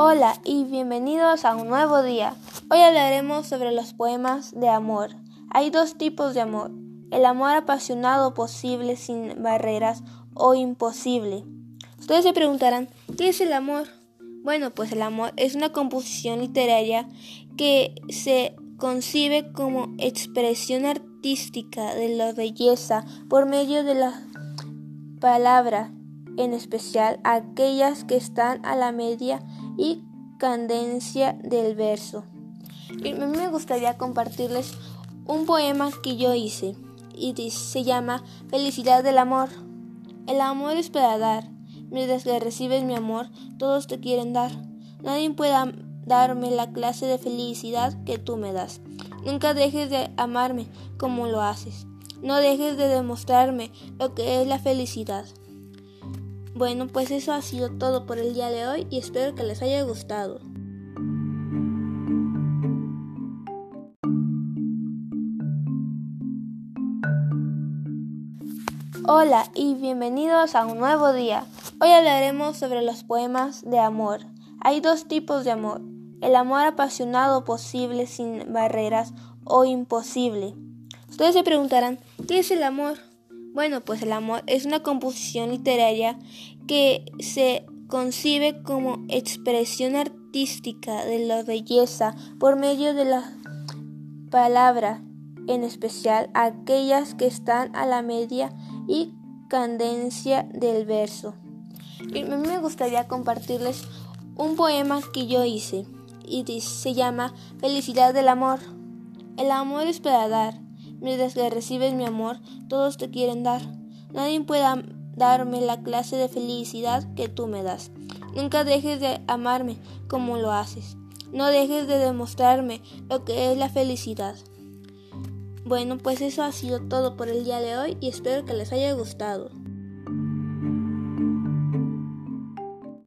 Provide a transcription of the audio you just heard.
Hola y bienvenidos a un nuevo día. Hoy hablaremos sobre los poemas de amor. Hay dos tipos de amor. El amor apasionado posible sin barreras o imposible. Ustedes se preguntarán, ¿qué es el amor? Bueno, pues el amor es una composición literaria que se concibe como expresión artística de la belleza por medio de la palabra, en especial aquellas que están a la media y cadencia del verso. Y me gustaría compartirles un poema que yo hice y se llama Felicidad del amor. El amor es para dar. Mientras que recibes mi amor, todos te quieren dar. Nadie puede darme la clase de felicidad que tú me das. Nunca dejes de amarme como lo haces. No dejes de demostrarme lo que es la felicidad. Bueno, pues eso ha sido todo por el día de hoy y espero que les haya gustado. Hola y bienvenidos a un nuevo día. Hoy hablaremos sobre los poemas de amor. Hay dos tipos de amor. El amor apasionado posible sin barreras o imposible. Ustedes se preguntarán, ¿qué es el amor? Bueno, pues el amor es una composición literaria que se concibe como expresión artística de la belleza por medio de la palabra, en especial aquellas que están a la media y cadencia del verso. Y a mí me gustaría compartirles un poema que yo hice y se llama Felicidad del amor. El amor es para dar Mientras que recibes mi amor, todos te quieren dar. Nadie puede darme la clase de felicidad que tú me das. Nunca dejes de amarme como lo haces. No dejes de demostrarme lo que es la felicidad. Bueno, pues eso ha sido todo por el día de hoy y espero que les haya gustado.